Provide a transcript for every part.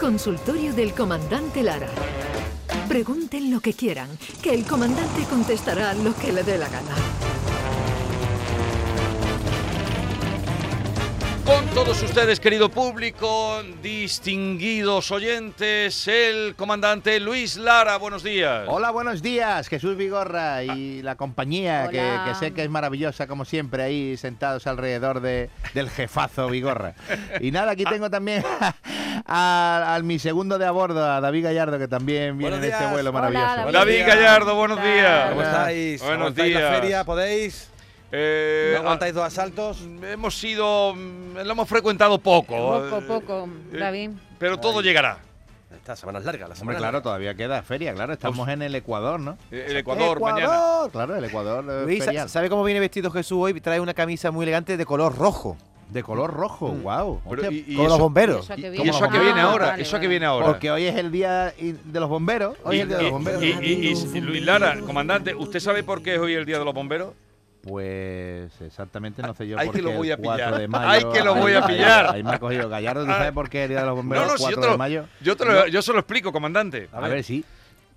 Consultorio del Comandante Lara. Pregunten lo que quieran, que el comandante contestará lo que le dé la gana. Con todos ustedes, querido público, distinguidos oyentes, el comandante Luis Lara, buenos días. Hola, buenos días, Jesús Vigorra y la compañía que, que sé que es maravillosa como siempre ahí sentados alrededor de, del jefazo Vigorra. Y nada, aquí tengo también a, a mi segundo de a bordo, a David Gallardo, que también viene en este vuelo Hola, maravilloso. David. David días. Gallardo, buenos días. ¿Cómo estáis? Buenos ¿Aguantáis días. la feria? ¿Podéis? Eh, ¿No aguantáis dos asaltos? hemos sido, mm, lo hemos frecuentado poco. Poco, eh, poco, eh, David. Pero todo Ay. llegará. Esta semana es larga, la Hombre, semana claro, larga. todavía queda feria, claro, estamos en el Ecuador, ¿no? Eh, El Ecuador, mañana. Ecuador, claro, el Ecuador Luis. ¿sabe cómo viene vestido Jesús hoy? Trae una camisa muy elegante de color rojo. De color rojo, wow. Pero, y- y como eso- los bomberos. Eso y- que y viene. eso a que Ah, viene ahora, eso a que viene ahora. Porque hoy es el día i- de los bomberos. Hoy es el día de los bomberos. Y, y- y- y- Luis Lara, comandante, ¿usted sabe por qué es hoy el Día de los Bomberos? Pues exactamente no sé yo Ay, por que lo voy a el 4 pillar. de mayo. Ay, que lo voy a ahí- pillar. Ahí me ha cogido Gallardo. ¿Tú sabes por qué el Día de los Bomberos No, no, el si yo 4 te de mayo? yo, te lo- yo se lo explico, comandante. A ver, sí.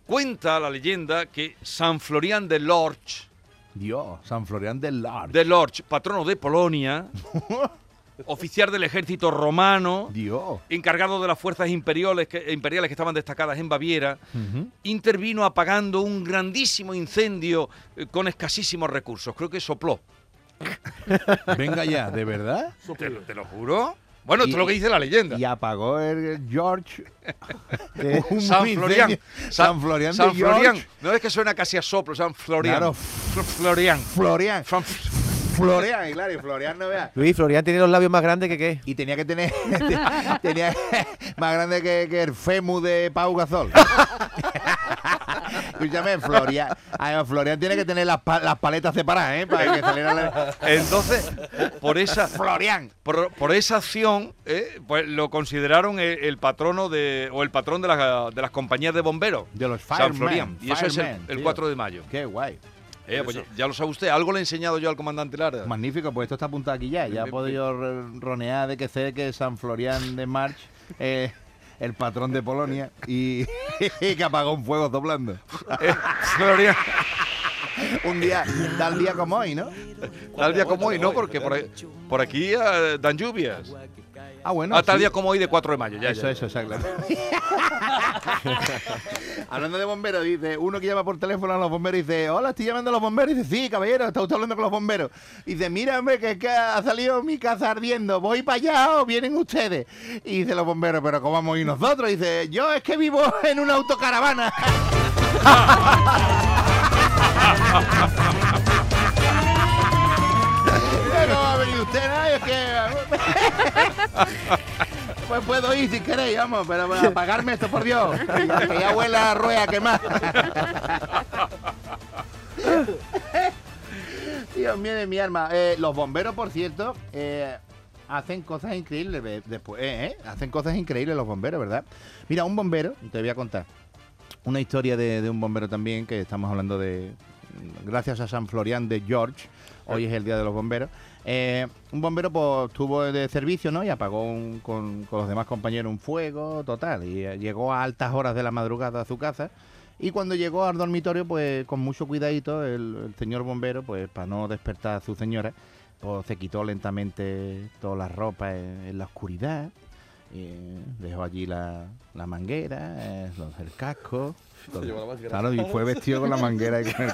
Cuenta la leyenda que San Florian de Lorch, Dios, San Florian del Lar. de Lorch, patrono de Polonia, oficial del ejército romano, Dios. encargado de las fuerzas imperiales que, imperiales que estaban destacadas en Baviera, intervino apagando un grandísimo incendio eh, con escasísimos recursos. Creo que sopló. Venga ya, ¿de verdad? ¿Te, lo- te lo juro? Bueno, esto es lo que dice la leyenda. Y apagó el George. de un San. Florian. San Florian San de George. Florian. No es que suena casi a soplo, San Florian. Claro. Fl- Florian. Florian. Fran- Florian, y claro, y Florian no vea. Luis, Florian tiene los labios más grandes que qué. Y tenía que tener. tenía más grande que, que el Femu de Pau Gasol. Escúchame, Florian. Además, Florian tiene que tener las, pa- las paletas separadas, ¿eh? Para que saliera la- Entonces, por esa, Florian. por, por esa acción, eh, pues lo consideraron el, el patrono de, o el patrón de, las- de las compañías de bomberos. De los San. Florian. Y eso es el, el tío. 4 de mayo. Qué guay. Eh, pues ya, ya lo sabe usted. Algo le he enseñado yo al comandante Lara. Magnífico, pues esto está apuntado aquí ya. Ya he podido ronear de que sé que San Florian de March es el patrón de Polonia y, y que apagó un fuego doblando. Eh, Florian. Un día, tal día como hoy, ¿no? Tal día como hoy, ¿no? Porque por, por aquí eh, dan lluvias. Ah, bueno. Ah, tal sí. día como hoy de 4 de mayo. Ya, Eso, ya. eso, exacto. hablando de bomberos, dice uno que llama por teléfono a los bomberos y dice, hola, estoy llamando a los bomberos. Y dice, sí, caballero, está usted hablando con los bomberos. Y dice, mírame, que es que ha salido mi casa ardiendo, ¿voy para allá o vienen ustedes? Y dice los bomberos, pero ¿cómo vamos a ir nosotros? Y dice, yo es que vivo en una autocaravana. Pues puedo ir si queréis, vamos, pero para apagarme esto, por Dios. Que ya, huele a rueda quemada. Dios mío de mi alma. Eh, los bomberos, por cierto, eh, hacen cosas increíbles después. eh, Hacen cosas increíbles los bomberos, ¿verdad? Mira, un bombero, te voy a contar una historia de, de un bombero también, que estamos hablando de. Gracias a San Florian de George, hoy es el Día de los Bomberos. Eh, un bombero pues, estuvo de servicio ¿no? y apagó un- con, los demás compañeros un fuego total. Y eh, llegó a altas horas de la madrugada a su casa. Y cuando llegó al dormitorio, pues con mucho cuidadito, el, señor bombero, pues para no despertar a su señora, pues se quitó lentamente todas las ropas en, la oscuridad. Y dejó allí la, la manguera, eh, los- el casco. Todo. llevó la manguera. Claro, y fue vestido con la manguera y con el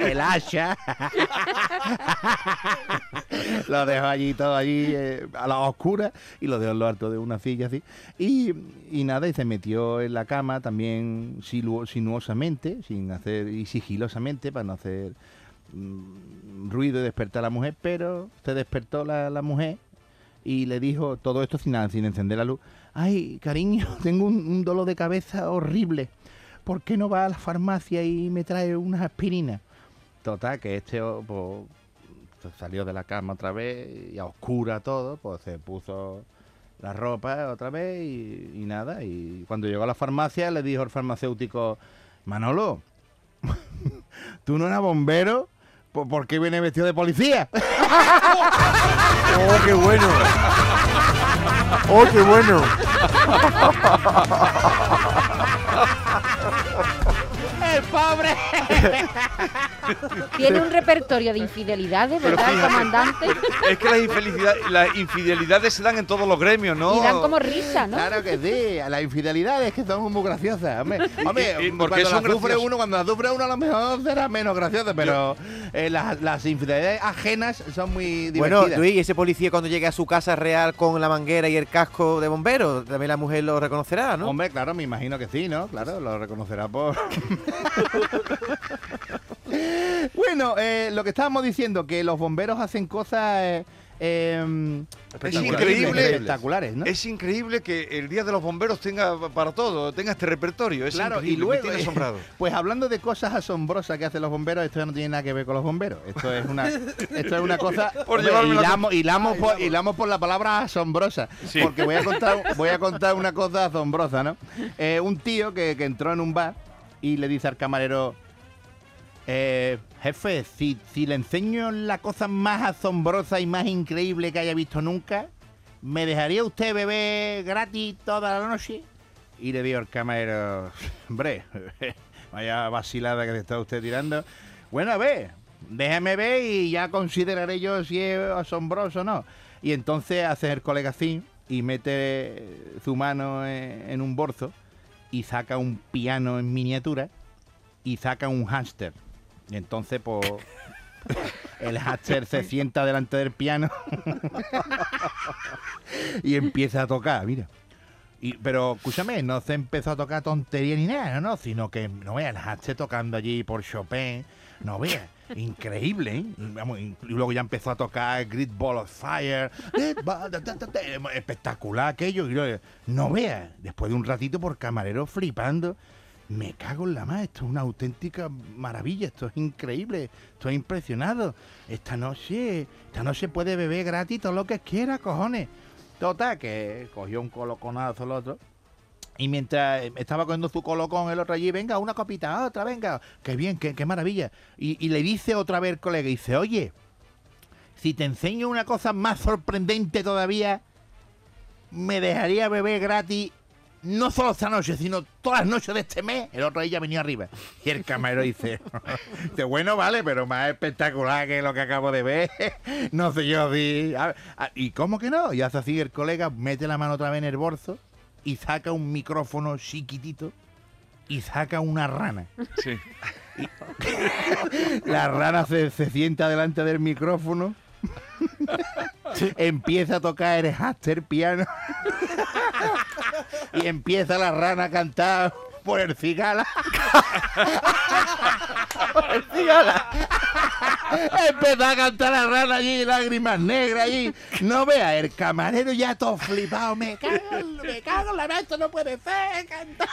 el hacha. lo dejó allí todo allí eh, a la oscura y lo dejó en lo alto de una silla así. Y, y nada, y se metió en la cama también silu- sinuosamente, sin hacer, y sigilosamente para no hacer mm, ruido y despertar a la mujer, pero se despertó la, la mujer y le dijo todo esto sin sin encender la luz. Ay, cariño, tengo un, dolor de cabeza horrible. ¿Por qué no va a la farmacia y me trae unas aspirinas? Total, que este oh, pues, salió de la cama otra vez y a oscura todo, pues se puso la ropa otra vez y, y nada. Y cuando llegó a la farmacia le dijo el farmacéutico, Manolo, ¿tú no eras bombero? ¿Por por qué viene vestido de policía? ¡Oh, qué bueno! ¡Oh, qué bueno! ¡El pobre! Tiene un repertorio de infidelidades, ¿verdad, fíjate, comandante? Es que las, infelicidad- las infidelidades se dan en todos los gremios, ¿no? Y dan como risa, ¿no? Claro que sí, a las infidelidades que son muy graciosas. Hombre, hombre ¿Y- y por qué cuando las sufre uno, cuando las sufre uno a lo mejor será menos graciosa, pero eh, las, las infidelidades ajenas son muy divertidas. Bueno, Luis, ¿y ese policía cuando llegue a su casa real con la manguera y el casco de bombero, también la mujer lo reconocerá, ¿no? Hombre, claro, me imagino que sí, ¿no? Claro, lo reconocerá por... bueno, eh, lo que estábamos diciendo, que los bomberos hacen cosas... eh, eh, Es increíbles, increíble. espectaculares, ¿no? Es increíble que el Día de los Bomberos tenga para todo, tenga este repertorio. Es Claro, y luego, me tiene asombrado. pues hablando de cosas asombrosas que hacen los bomberos, esto ya no tiene nada que ver con los bomberos. Esto es una, esto es una cosa. Por hilamos, hilamos por, hilamos por la palabra asombrosa. Sí. Porque voy a contar, voy a contar una cosa asombrosa, ¿no? Eh, un tío que, que entró en un bar y le dice al camarero. Eh, jefe, si, si le enseño la cosa más asombrosa y más increíble que haya visto nunca, ¿me dejaría usted beber gratis toda la noche? Y le dijo el camarero, hombre, vaya vacilada que te está usted tirando. Bueno, a ver, déjame ver y ya consideraré yo si es asombroso o no. Y entonces hace el colega así y mete su mano en, en un bolso y saca un piano en miniatura y saca un hámster. Y entonces, pues, el hámster se sienta delante del piano y empieza a tocar, mira. Pero escúchame, no se empezó a tocar tontería ni nada, no, sino que no veas el hámster tocando allí por Chopin, no veas, increíble, ¿eh? Y, luego ya empezó a tocar Great Ball of Fire, espectacular aquello, no veas, después de un ratito por camarero flipando, me cago en la más, esto es una auténtica maravilla, esto es increíble, estoy impresionado. Esta noche, esta noche puede beber gratis todo lo que quiera, cojones. Total, que cogió un coloconazo el otro. Y mientras estaba cogiendo su colocón el otro allí, venga, una copita, otra, venga, qué bien, qué, qué maravilla. Y, y le dice otra vez el colega, dice, oye, si te enseño una cosa más sorprendente todavía, me dejaría beber gratis no solo esta noche, sino todas las noches de este mes. El otro día venía arriba. Y el camarero dice, dice, bueno, vale, pero más espectacular que lo que acabo de ver. no sé yo si... a- a- ¿Y cómo que no? Y hace así el colega, mete la mano otra vez en el bolso y saca un micrófono chiquitito y saca una rana. Sí. La rana se, se sienta delante del micrófono. Empieza a tocar el hámster piano. y empieza la rana a cantar por el cigala. por el cigala. Empezó a cantar la rana allí, lágrimas negras allí. No vea, el camarero ya todo flipado. Me cago, me cago en la madre, esto no puede ser. Cantar.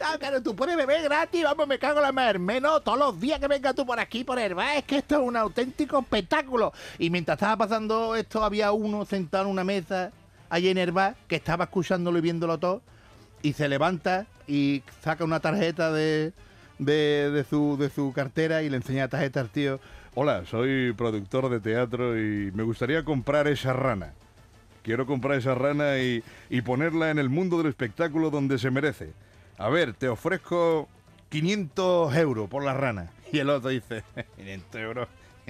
Ah, claro, tú puedes beber gratis, vamos, me cago en la madre. Menos todos los días que vengas tú por aquí, por el bar. Es que esto es un auténtico espectáculo. Y mientras estaba pasando esto, había uno sentado en una mesa allí en el bar que estaba escuchándolo y viéndolo todo. Y se levanta y saca una tarjeta de, de, de su, de su cartera y le enseña la tarjeta al tío. Hola, soy productor de teatro y me gustaría comprar esa rana. Quiero comprar esa rana y, y ponerla en el mundo del espectáculo donde se merece. A ver, te ofrezco 500 euros por la rana. Y el otro dice, 500 euros.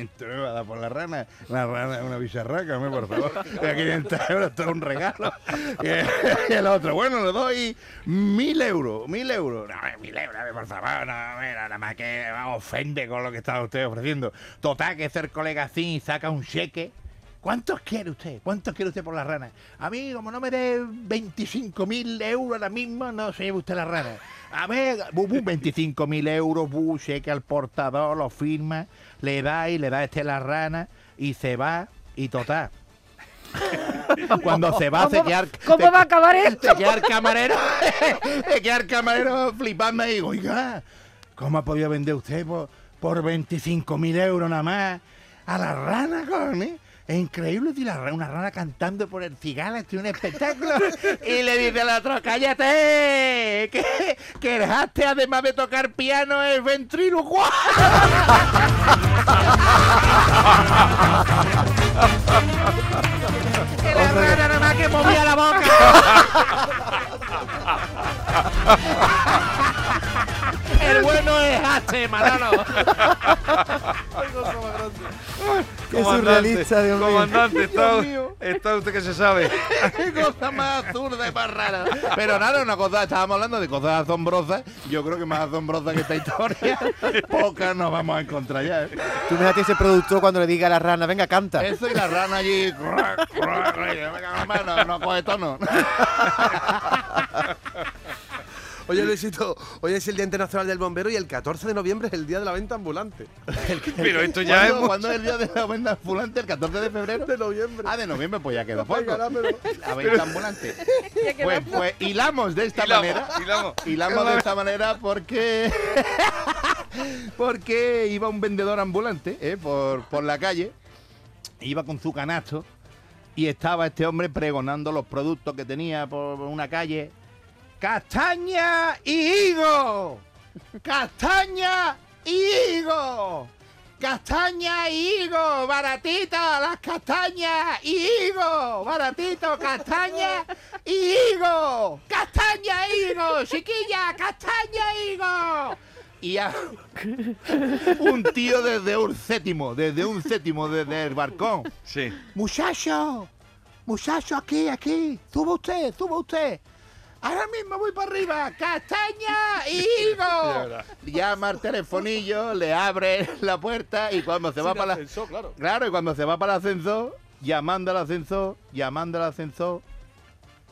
500 euros a dar por la rana. La rana es una bicharraca, hombre, por favor. Mira, 500 euros, esto es un regalo. Y el otro, bueno, le doy 1000 euros. 1000 euros. 1000 euros, por favor. No, mira, nada más que me ofende con lo que está usted ofreciendo. Total, que ser colega así saca un cheque. ¿Cuántos quiere usted? ¿Cuántos quiere usted por la rana? A mí, como no me dé 25.000 euros ahora mismo, no se lleve usted la rana. A ver, bu, bu, 25.000 euros, bu, cheque al portador, lo firma, le da y le da este la rana y se va y total. Cuando se va, se ¿Cómo, queda, cómo va a acabar esto? se queda el camarero, se queda el camarero flipando y digo, oiga, ¿cómo ha podido vender usted por, por 25.000 euros nada más a la rana, cojones? Es increíble, una rana cantando por el cigala, tiene un espectáculo. y le dice al otro, cállate, que, que dejaste además de tocar piano el ventriloquio. que la rana nada más que movía la boca. gozaste, Manolo! Qué surrealista, Dios mío. comandante, está, Dios mío. está usted que se sabe. ¡Qué cosa más absurda y más rara! Pero nada, una cosa, estábamos hablando de cosas asombrosas. Yo creo que más asombrosa que esta historia, pocas nos vamos a encontrar ya. ¿eh? Tú fíjate ese productor cuando le diga a la rana, venga, canta. Eso y la rana allí. no, no coge tono. Oye, Luisito, hoy es el Día Internacional del Bombero y el 14 de noviembre es el Día de la Venta Ambulante. Pero esto ya es ¿Cuándo, es el día de la venta ambulante? ¿El 14 de febrero? De noviembre. Ah, de noviembre, pues ya quedó poco. Venga, dámelo. La venta ambulante. Pues, pues hilamos de esta Hilamos, manera. hilamos. Hilamos de esta manera porque. porque iba un vendedor ambulante ¿eh? por, por la calle. Iba con su canasto. Y estaba este hombre pregonando los productos que tenía por una calle. ¡Castaña y higo! ¡Castaña y higo! ¡Castaña y higo! ¡Baratita las castañas y higo! ¡Baratito, castaña y higo! ¡Castaña y higo! ¡Chiquilla, castaña y higo! Y a- un tío desde un séptimo, desde un séptimo, desde el balcón. Sí. Muchacho, muchacho, aquí, aquí, suba usted, suba usted. Ahora mismo voy para arriba, castaña y higo. Llama al telefonillo, le abre la puerta y cuando se va para la... claro. Claro, y cuando se va para el ascensor, llamando al ascensor, llamando al ascensor,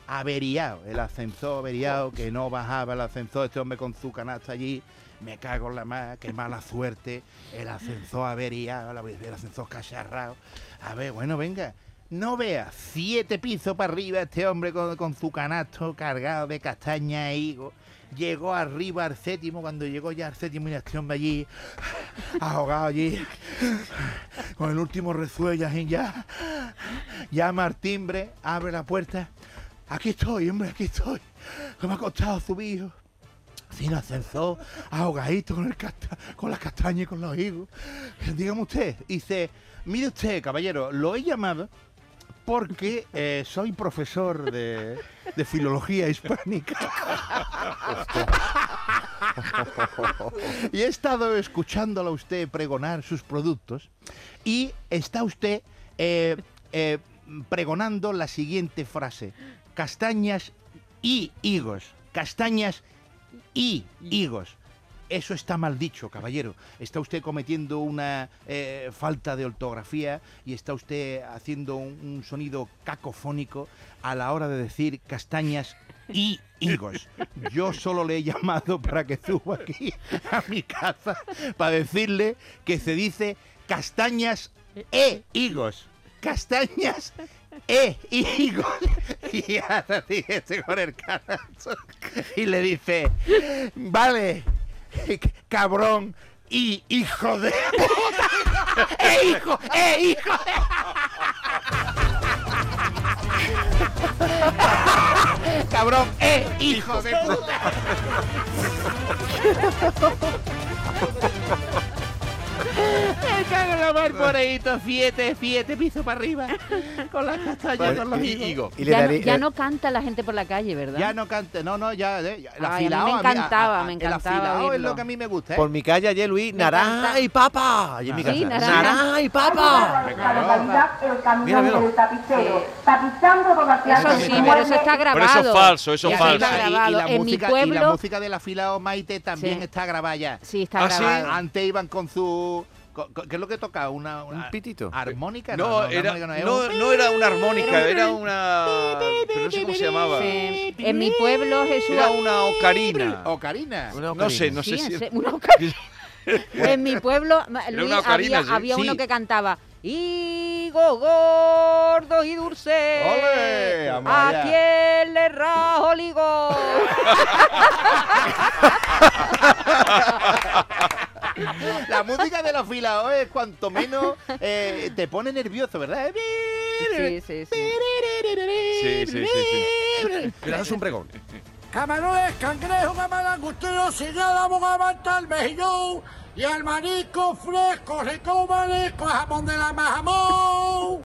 averiado, el ascensor averiado, que no bajaba el ascensor, este hombre con su canasta allí, me cago en la más, qué mala suerte, el ascensor averiado, la- el ascensor cacharrado. A ver, bueno, venga, no vea, siete pisos para arriba este hombre con, su canasto cargado de castaña e higo. Llegó arriba al séptimo, cuando llegó ya al séptimo y este hombre allí, ahogado allí, con el último resuello ya, llama al abre la puerta. Aquí estoy, hombre, aquí estoy. Que me ha costado subir. Sin ascensor, ahogadito con, el casta- con las castañas y con los higos. Dígame usted, dice, mire usted, caballero, lo he llamado porque eh, soy profesor de, filología hispánica. y he estado escuchándolo a usted pregonar sus productos y está usted eh, eh, pregonando la siguiente frase. Castañas y higos. Castañas y higos. Eso está mal dicho, caballero. Está usted cometiendo una eh, falta de ortografía y está usted haciendo un, sonido cacofónico a la hora de decir castañas y higos. Yo solo le he llamado para que suba aquí a mi casa para decirle que se dice castañas e higos. Castañas e higos. Y ahora sigue con el canasto y le dice, vale, cabrón y hijo de puta. ¡Eh, hijo! ¡Eh, hijo! cabrón, ¡eh, hijo de puta! Me cago en la mar por ahí, siete, siete pisos para arriba, con las castañas, con los Y- higos. Y le Ya, no, ya no canta la gente por la calle, ¿verdad? Ya no cante, no, no, ya, eh, ya, la Ay, a mí me filao, encantaba, me El encantaba afilao es oírlo. lo que a mí me gusta, ¿eh? Por mi calle ayer, Luis, Me naranja encanta. y papa. Allí en mi Sí, casa. naranja. naranja y papa. La localidad El Camión Mira, mira. del Tapicero, tapizando toda clase Eso de sí, pero eso está grabado. Pero eso es falso, eso Y es la- falso. Está y- y grabado. la En mi música, y la pueblo- música del afilado Maite también Sí. está grabada ya. Sí, está ¿Ah, sí? grabado. Antes iban con su... ¿Qué es lo que toca? Una, una- Un pitito. ¿Armónica? No, una era, armónica es no, un- no era una armónica, era una. Pero no sé cómo se llamaba. Sí. En mi pueblo, Jesús. Era una ocarina. Ocarina. Una No sé, ocarina. no sé Sí, si. en se- una ocarina. en mi pueblo, Luis, una ocarina, había, sí. había uno Sí. que cantaba Higo gordo y dulce. ¡Ole! ¿A quién le rajo el higo? La música del afilado es cuanto menos eh, te pone nervioso, ¿verdad? Sí, sí, sí. Sí, sí, sí, sí. Mira, es un pregón. Camarones, cangrejo, camarangostero, señala, bogavanta, el mejillón y el marisco fresco, rico marisco, jamón de la majamón.